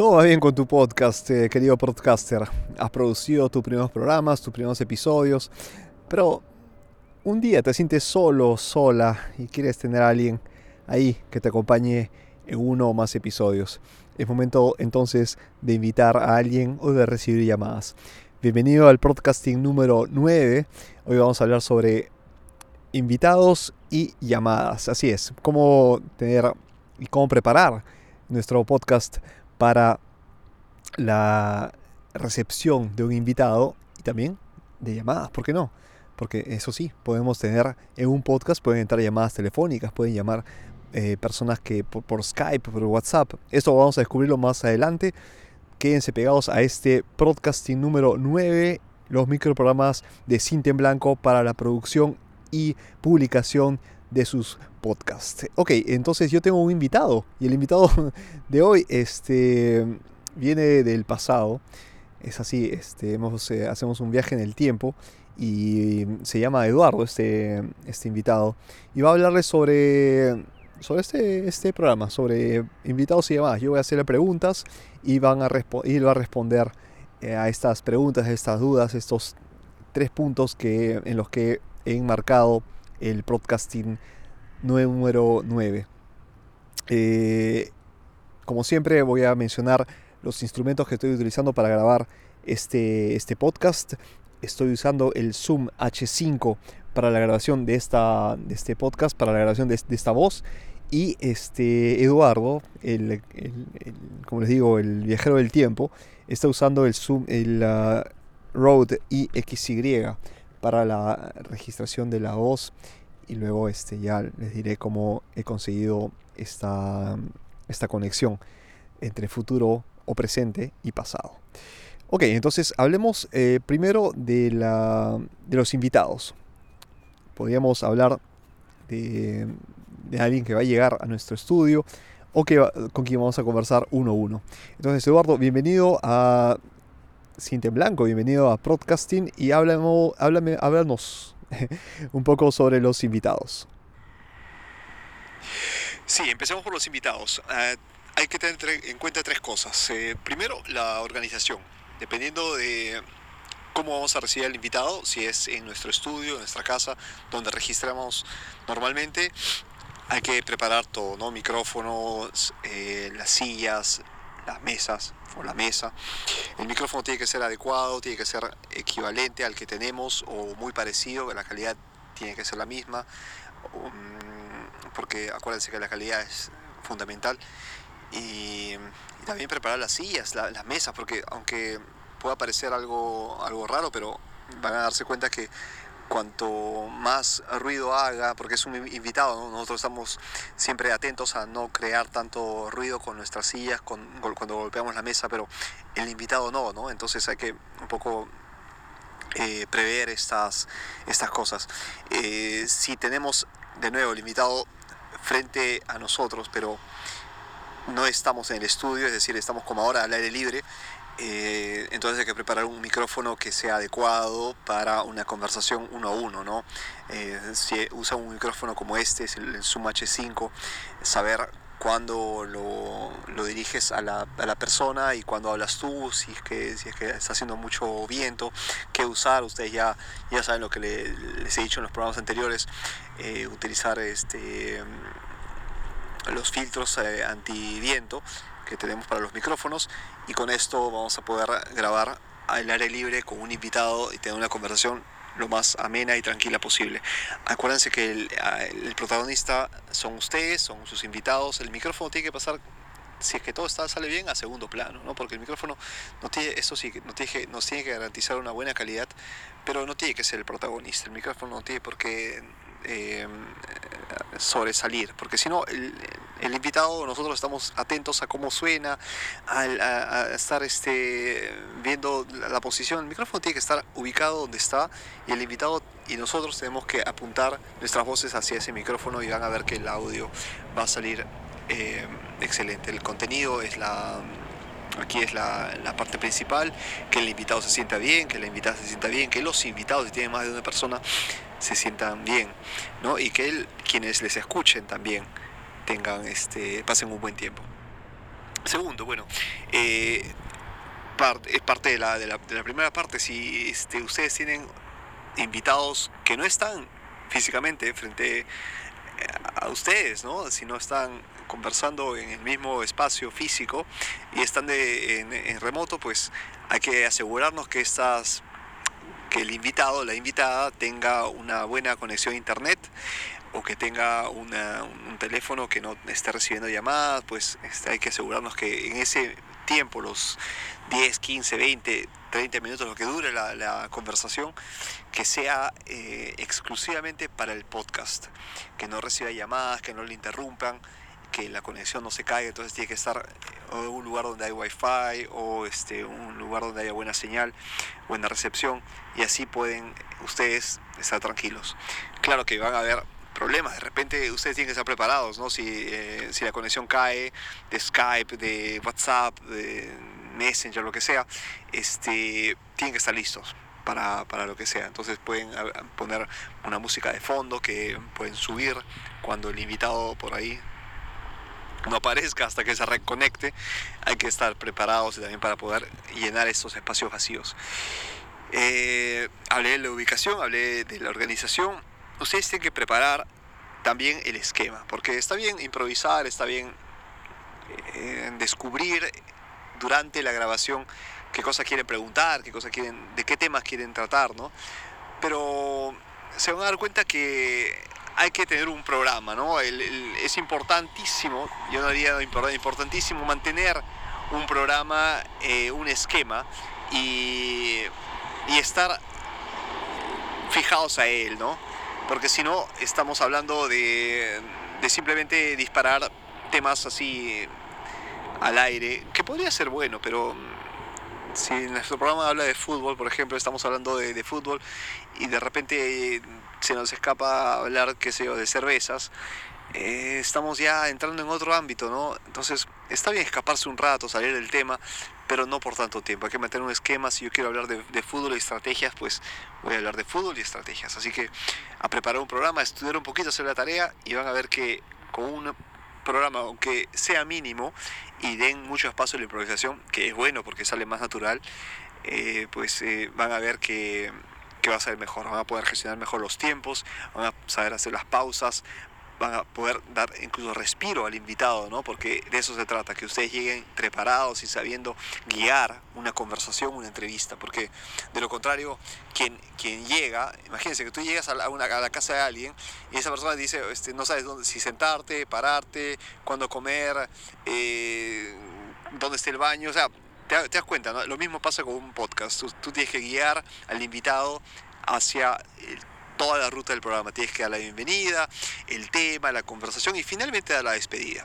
Todo va bien con tu podcast, eh, querido podcaster. Has producido tus primeros programas, tus primeros episodios, pero un día te sientes solo, sola y quieres tener a alguien ahí que te acompañe en uno o más episodios. Es momento entonces de invitar a alguien o de recibir llamadas. Bienvenido al podcasting número 9. Hoy vamos a hablar sobre invitados y llamadas. Así es, cómo tener y cómo preparar nuestro podcast para la recepción de un invitado y también de llamadas, ¿por qué no? Porque eso sí, podemos tener en un podcast, pueden entrar llamadas telefónicas, pueden llamar eh, personas que por, Skype, por WhatsApp. Esto vamos a descubrirlo más adelante. Quédense pegados a este podcasting número 9, los microprogramas de Cinta en Blanco para la producción y publicación de sus podcasts. Ok, entonces yo tengo un invitado y el invitado de hoy este, viene del pasado. Es así, este, eh, hacemos un viaje en el tiempo y se llama Eduardo, este, este invitado, y va a hablarles sobre, sobre este, este programa, sobre invitados y demás. Yo voy a hacerle preguntas y, van a y él va a responder eh, a estas preguntas, a estas dudas, estos tres puntos que, en los que he enmarcado el podcasting número 9. Eh, como siempre voy a mencionar los instrumentos que estoy utilizando para grabar este, este podcast. Estoy usando el Zoom H5 para la grabación de, esta, de este podcast, para la grabación de, esta voz. Y este Eduardo, el, como les digo, el viajero del tiempo, está usando el Zoom, el uh, Rode IXY para la registración de la voz y luego este, ya les diré cómo he conseguido esta, esta conexión entre futuro o presente y pasado. Ok, entonces hablemos eh, primero de, la, de los invitados. Podríamos hablar de, alguien que va a llegar a nuestro estudio o que con quien vamos a conversar uno a uno. Entonces, Eduardo, bienvenido a Cinta en Blanco, bienvenido a Podcasting y háblame, háblame, háblanos un poco sobre los invitados. Sí, empecemos por los invitados. Ah, hay que tener en cuenta tres cosas. Eh, primero, la organización. Dependiendo de cómo vamos a recibir al invitado, si es en nuestro estudio, en nuestra casa, donde registramos normalmente, hay que preparar todo, ¿no? Micrófonos, eh, las sillas, las mesas o la mesa. El micrófono tiene que ser adecuado, tiene que ser equivalente al que tenemos o muy parecido, la calidad tiene que ser la misma, um, porque acuérdense que la calidad es fundamental. Y, también preparar las sillas, las mesas, porque aunque pueda parecer algo, algo raro, pero van a darse cuenta que cuanto más ruido haga, porque es un invitado, nosotros estamos siempre atentos a no crear tanto ruido con nuestras sillas, con, cuando golpeamos la mesa, pero el invitado no, ¿no? Entonces hay que un poco eh, prever estas, estas cosas. Eh, si tenemos de nuevo el invitado frente a nosotros, pero no estamos en el estudio, es decir, estamos como ahora al aire libre, eh, entonces hay que preparar un micrófono que sea adecuado para una conversación uno a uno, ¿no? Eh, si usa un micrófono como este, es el, Zoom H5, saber cuándo lo, diriges a la, persona y cuándo hablas tú, si es que, si es que está haciendo mucho viento, qué usar, ustedes ya, ya saben lo que les he dicho en los programas anteriores, eh, utilizar este, los filtros anti-viento que tenemos para los micrófonos y con esto vamos a poder grabar al aire libre con un invitado y tener una conversación lo más amena y tranquila posible. Acuérdense que el, protagonista son ustedes, son sus invitados, el micrófono tiene que pasar si es que todo está, sale bien a segundo plano, ¿no? porque el micrófono no tiene, eso sí, no tiene, nos tiene que garantizar una buena calidad, pero no tiene que ser el protagonista, el micrófono no tiene por qué eh, sobresalir, porque si no, el, invitado, nosotros estamos atentos a cómo suena, a, estar este, viendo la, posición, el micrófono tiene que estar ubicado donde está y el invitado y nosotros tenemos que apuntar nuestras voces hacia ese micrófono y van a ver que el audio va a salir eh, excelente. El contenido es la aquí es la, la, parte principal, que el invitado se sienta bien, que la invitada se sienta bien, que los invitados, si tienen más de una persona, se sientan bien, ¿no? Y que quienes les escuchen también tengan este, pasen un buen tiempo. Segundo, bueno, eh, es parte de la, de la, primera parte. Si este, ustedes tienen invitados que no están físicamente frente a ustedes, ¿no? Si no están conversando en el mismo espacio físico y están de, en, remoto, pues hay que asegurarnos que estas que el invitado, la invitada tenga una buena conexión a internet o que tenga un teléfono que no esté recibiendo llamadas, pues este, hay que asegurarnos que en ese tiempo, los 10, 15, 20, 30 minutos, lo que dure la, conversación, que sea eh, exclusivamente para el podcast, que no reciba llamadas, que no le interrumpan, la conexión no se caiga, entonces tiene que estar en un lugar donde hay wifi o este, un lugar donde haya buena señal, buena recepción, y así pueden ustedes estar tranquilos. Claro que van a haber problemas. De repente ustedes tienen que estar preparados, ¿no? Si, eh, si la conexión cae de Skype, de WhatsApp, de Messenger, lo que sea, este, tienen que estar listos. Para, para, lo que sea. Entonces pueden poner una música de fondo que pueden subir cuando el invitado por ahí no aparezca hasta que se reconecte. Hay que estar preparados también para poder llenar estos espacios vacíos. Eh, hablé de la ubicación, hablé de la organización ustedes tienen que preparar también el esquema, porque está bien improvisar, está bien eh, descubrir durante la grabación qué cosas quieren preguntar, qué cosas quieren, de qué temas quieren tratar, ¿no? Pero se van a dar cuenta que hay que tener un programa, ¿no? es importantísimo, yo no diría importantísimo, mantener un programa, eh, un esquema y, estar fijados a él, ¿no? porque si no estamos hablando de, simplemente disparar temas así al aire, que podría ser bueno, pero mm, si nuestro programa habla de fútbol, por ejemplo, estamos hablando de, fútbol y de repente se nos escapa hablar, qué sé yo, de cervezas, eh, estamos ya entrando en otro ámbito, ¿no? Entonces, está bien escaparse un rato, salir del tema, pero no por tanto tiempo. Hay que meter un esquema. Si yo quiero hablar de, fútbol y estrategias, pues voy a hablar de fútbol y estrategias. Así que a preparar un programa, a estudiar un poquito, hacer la tarea y van a ver que con un programa, aunque sea mínimo y den mucho espacio a la improvisación, que es bueno porque sale más natural, eh, pues eh, van a ver que, que va a ser mejor, van a poder gestionar mejor los tiempos, van a saber hacer las pausas, van a poder dar incluso respiro al invitado, ¿no? Porque de eso se trata, que ustedes lleguen preparados y sabiendo guiar una conversación, una entrevista, porque de lo contrario, quien, quien llega, imagínense que tú llegas a la, casa de alguien y esa persona dice, este, no sabes dónde, si sentarte, pararte, cuándo comer, eh, dónde está el baño, o sea, te, das cuenta. Lo mismo pasa con un podcast, tú, tú tienes que guiar al invitado hacia el toda la ruta del programa. Tienes que dar la bienvenida, el tema, la conversación y finalmente dar la despedida.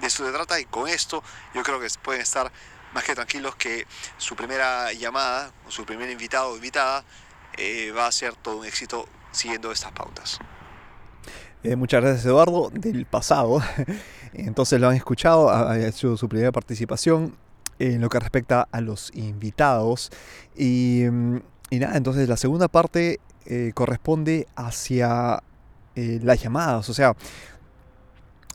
De eso se trata y con esto yo creo que pueden estar más que tranquilos que su primera llamada o su primer invitado o invitada eh, va a ser todo un éxito siguiendo estas pautas. Eh, muchas gracias Eduardo del pasado. Entonces lo han escuchado, ha hecho su primera participación en lo que respecta a los invitados. Y, mm, y nada, entonces la segunda parte eh, corresponde hacia eh, las llamadas. O sea,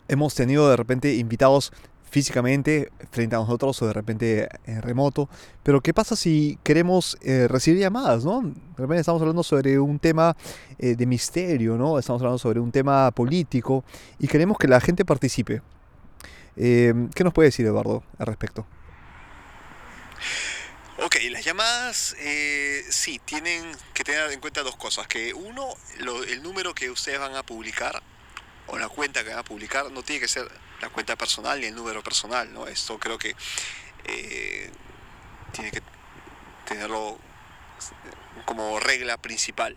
hemos tenido de repente invitados físicamente frente a nosotros o de repente en remoto. Pero ¿qué pasa si queremos eh, recibir llamadas? ¿no? De repente estamos hablando sobre un tema de misterio, ¿no? estamos hablando sobre un tema político y queremos que la gente participe. ¿Qué nos puede decir Eduardo al respecto? Ok, las llamadas eh, sí, tienen que tener en cuenta dos cosas. Que uno, el número que ustedes van a publicar o la cuenta que van a publicar no tiene que ser la cuenta personal ni el número personal, ¿no? Esto creo que eh, tiene que tenerlo como regla principal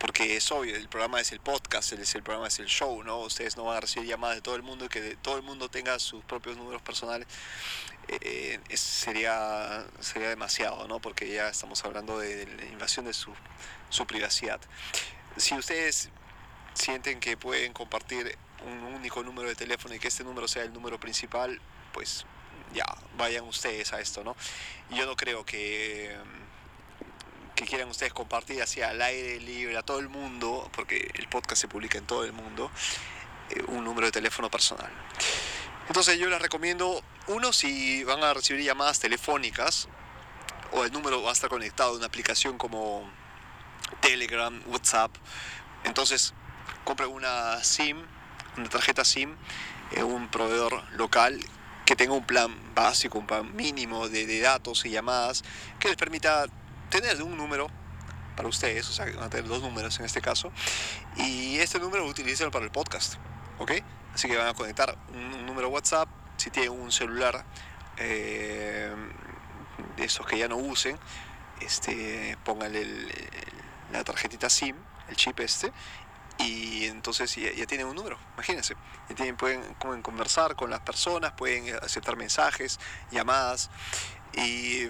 porque es obvio, el programa es el podcast, el, el programa es el show, ¿no? Ustedes no van a recibir llamadas de todo el mundo y que todo el mundo tenga sus propios números personales. Eh, sería, sería demasiado, ¿no? Porque ya estamos hablando de, la invasión de su, su privacidad. Si ustedes sienten que pueden compartir un único número de teléfono y que este número sea el número principal, pues ya, vayan ustedes a esto, ¿no? Yo no creo que que quieran ustedes compartir así al aire libre a todo el mundo, porque el podcast se publica en todo el mundo, eh, un número de teléfono personal. Entonces yo les recomiendo, uno, si van a recibir llamadas telefónicas, o el número va a estar conectado a una aplicación como Telegram, WhatsApp, entonces compre una SIM, una tarjeta SIM, en un proveedor local que tenga un plan básico, un plan mínimo de datos y llamadas que les permita tener un número para ustedes, o sea, van a tener dos números en este caso, y este número utilícenlo para el podcast, ¿ok? Así que van a conectar un, número WhatsApp, si tienen un celular eh, de esos que ya no usen, este, pónganle la tarjetita SIM, el chip este, y entonces ya, tienen un número, imagínense. tienen, pueden, pueden, conversar con las personas, pueden aceptar mensajes, llamadas y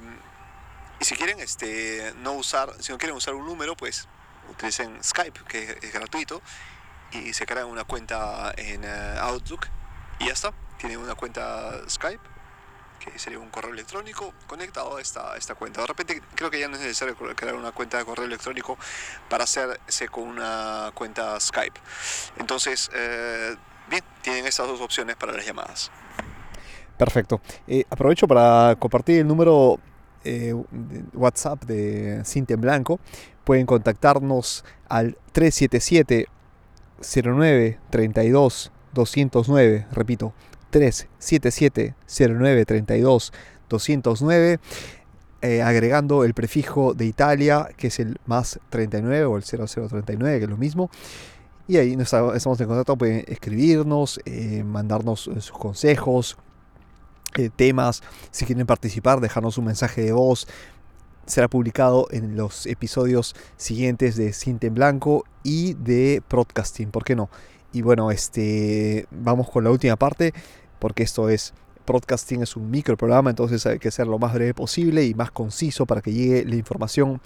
y si quieren este, no usar, si no quieren usar un número, pues utilicen Skype, que es gratuito, y se crean una cuenta en eh, Outlook y ya está. Tienen una cuenta Skype, que sería un correo electrónico conectado a esta, esta cuenta. De repente creo que ya no es necesario crear una cuenta de correo electrónico para hacerse con una cuenta Skype. Entonces, eh, bien, tienen estas dos opciones para las llamadas. Perfecto. Eh, aprovecho para compartir el número eh, WhatsApp de Cinta en Blanco. Pueden contactarnos al 377 09 32 209. Repito, 377 09 32 209. agregando el prefijo de Italia, que es el más 39 o el 0039, que es lo mismo. Y ahí estamos en contacto, pueden escribirnos, eh, mandarnos sus consejos, eh, temas, si quieren participar, dejarnos un mensaje de voz. Será publicado en los episodios siguientes de Cinta en Blanco y de Broadcasting, ¿por qué no? Y bueno, este, vamos con la última parte, porque esto es Broadcasting es un micro programa, entonces hay que ser lo más breve posible y más conciso para que llegue la información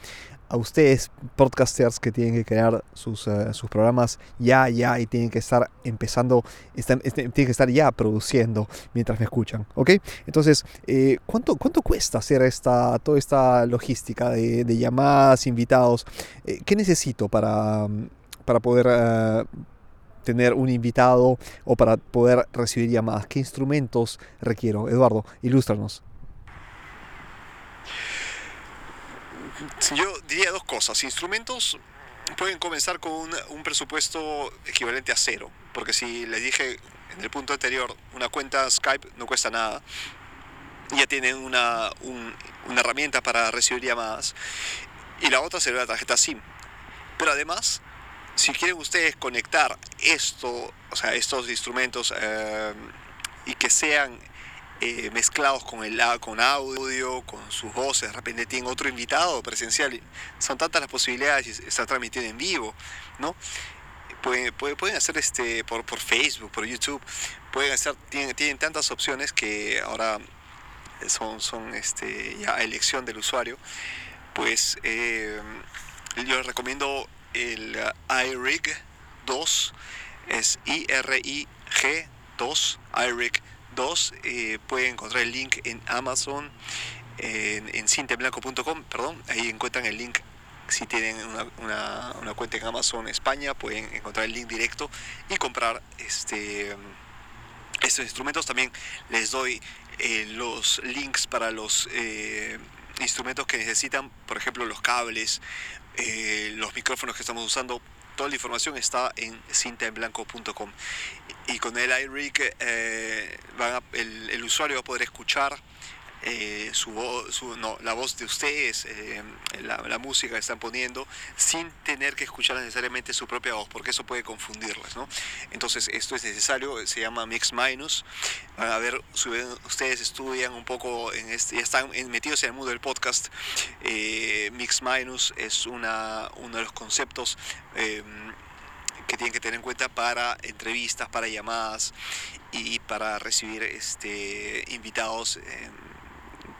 a ustedes, podcasters que tienen que crear sus, eh, sus programas ya, ya y tienen que estar empezando, están, este, tienen que estar ya produciendo mientras me escuchan, ¿ok? Entonces, eh, ¿cuánto, ¿cuánto cuesta hacer esta, toda esta logística de, llamadas, invitados? Eh, ¿Qué necesito para, para poder tener un invitado o para poder recibir llamadas? ¿Qué instrumentos requiero? Eduardo, ilústranos. Yo diría dos cosas. Instrumentos pueden comenzar con un, presupuesto equivalente a cero, porque si les dije en el punto anterior, una cuenta Skype no cuesta nada, ya tienen una, una herramienta para recibir llamadas, y la otra sería la tarjeta SIM. Pero además, si quieren ustedes conectar esto, o sea, estos instrumentos eh, y que sean eh, mezclados con, el, con audio, con sus voces, de repente tienen otro invitado presencial. Son tantas las posibilidades está transmitiendo en vivo, ¿no? Pueden, pueden, hacer este por, por Facebook, por YouTube, pueden hacer, tienen, tienen tantas opciones que ahora son, son este, ya elección del usuario. Pues eh, yo les recomiendo el iRig 2, es I-R-I-G 2, iRig Dos, eh, pueden encontrar el link en Amazon, en, en cinteblanco.com, perdón, ahí encuentran el link. Si tienen una, cuenta en Amazon España, pueden encontrar el link directo y comprar este, estos instrumentos. También les doy eh, los links para los eh, instrumentos que necesitan, por ejemplo, los cables, los micrófonos que estamos usando Toda la información está en cintaenblanco.com. Y con el iRig eh, el, usuario va a poder escuchar eh, su, no, la voz de ustedes, eh, la, música que están poniendo, sin tener que escuchar necesariamente su propia voz, porque eso puede confundirlas. ¿no? Entonces, esto es necesario, se llama Mix Minus. Van a ver, ustedes estudian un poco, en este, ya están metidos en el mundo del podcast. Eh, Mix Minus es una, uno de los conceptos em, que tienen que tener en cuenta para entrevistas, para llamadas y para recibir este, invitados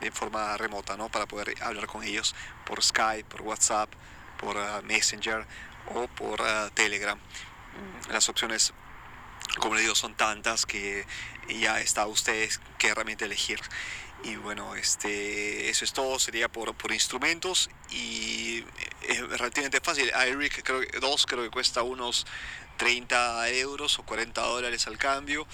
de forma remota, ¿no? Para poder hablar con ellos por Skype, por WhatsApp, por ah, Messenger o por ah, Telegram. Mm, las opciones, como les digo, son tantas que ya está ustedes qué herramienta elegir. Y bueno, este, eso es todo, sería por, por instrumentos y es relativamente fácil. iRig creo que 2 creo que cuesta unos 30 euros o 40 dólares al cambio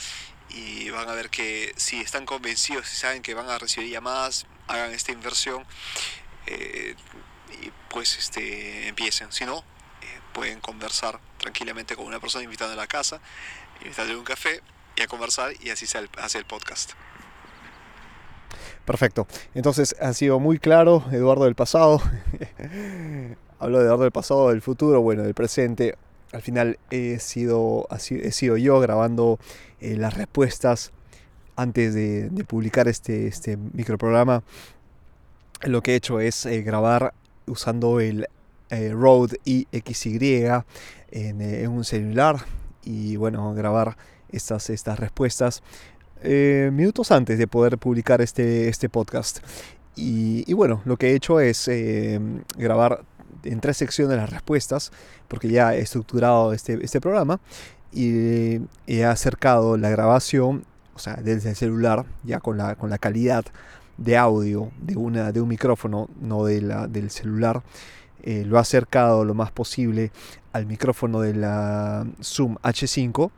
y van a ver que si están convencidos y saben que van a recibir llamadas, hagan esta inversión eh, y pues este, empiecen. Si no, eh, pueden conversar tranquilamente con una persona invitada a la casa, invitarle un café y a conversar y así se hace el podcast. Perfecto. Entonces ha sido muy claro, Eduardo del pasado. Hablo de Eduardo del pasado, del futuro, bueno, del presente. Al final he sido, he sido yo grabando eh, las respuestas antes de, publicar este, este microprograma. Lo que he hecho es eh, grabar usando el eh, Rode IXY en, en, un celular y bueno, grabar estas, estas respuestas eh, minutos antes de poder publicar este, este podcast. Y, bueno, lo que he hecho es eh, grabar en tres secciones las respuestas, porque ya he estructurado este, este programa y he acercado la grabación, o sea, desde el celular, ya con la, con la calidad de audio de, una, de un micrófono, no de la, del celular. Eh, lo he acercado lo más posible al micrófono de la Zoom H5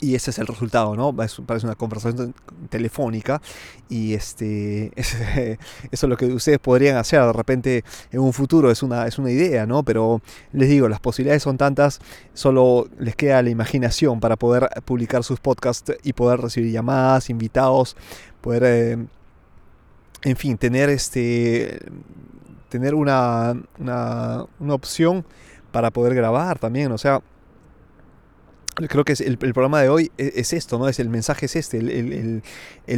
y ese es el resultado, ¿no? parece una conversación telefónica y este, eso es lo que ustedes podrían hacer de repente en un futuro, es una, es una idea, ¿no? Pero les digo, las posibilidades son tantas, solo les queda la imaginación para poder publicar sus podcasts y poder recibir llamadas, invitados, poder, eh, en fin, tener, este, tener una, una, una opción para poder grabar también, o sea, creo que el, programa de hoy e, es, esto, ¿no? Es el mensaje es este, el,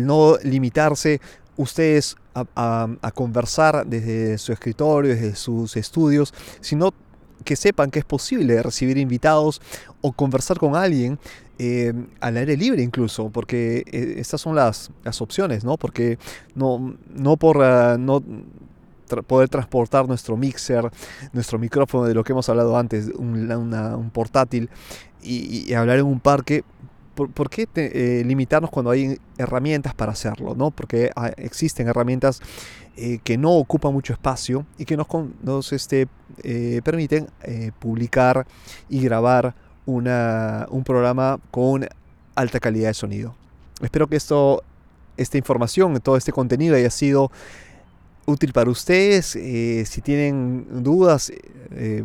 no limitarse ustedes a, conversar desde su escritorio, desde sus estudios, sino que sepan que es posible recibir invitados o conversar con alguien eh, al aire libre incluso, porque eh, estas son las, las opciones, ¿no? Porque no, no por ah, no poder transportar nuestro mixer, nuestro micrófono de lo que hemos hablado antes, un portátil, y, hablar en un parque, ¿por, qué eh, limitarnos cuando hay herramientas para hacerlo? ¿no? Porque existen herramientas eh, que no ocupan mucho espacio y que nos, nos este, eh, permiten publicar y grabar una, un programa con alta calidad de sonido. Espero que esto, esta información, todo este contenido haya sido útil para ustedes. si tienen dudas,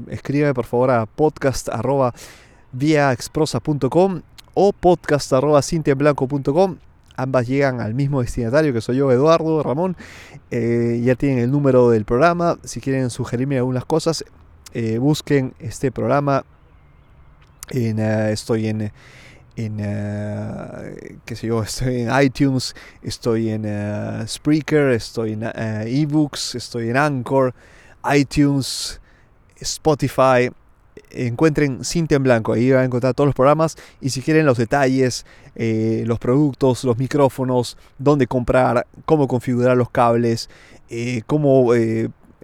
escríbeme por favor a podcast exprosa.com o podcast.cintienblanco.com. Ambas llegan al mismo destinatario que soy yo, Eduardo Ramón. Eh, ya tienen el número del programa. Si quieren sugerirme algunas cosas, eh, busquen este programa. Eh, estoy en, en qué sé yo, estoy en iTunes, estoy en Spreaker, estoy en eBooks, estoy en Anchor, iTunes, Spotify. Encuentren Cinta en Blanco, ahí van a encontrar todos los programas. Y si quieren los detalles, los productos, los micrófonos, dónde comprar, cómo configurar los cables, cómo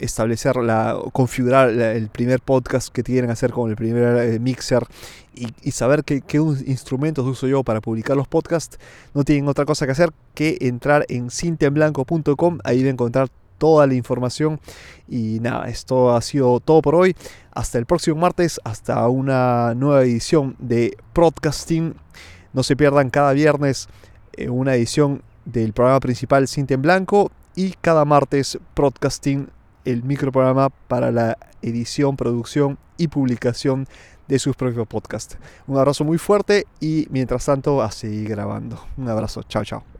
establecer la, configurar el primer podcast que quieren hacer con el primer mixer y, saber qué, qué, instrumentos uso yo para publicar los podcasts, no tienen otra cosa que hacer que entrar en cintaenblanco.com, ahí van a encontrar toda la información. Y nada, esto ha sido todo por hoy. Hasta el próximo martes, hasta una nueva edición de Podcasting. No se pierdan cada viernes eh, una edición del programa principal Cinta en Blanco y cada martes Podcasting, el microprograma para la edición, producción y publicación de sus propios podcasts. Un abrazo muy fuerte y mientras tanto a seguir grabando. Un abrazo, chao chao.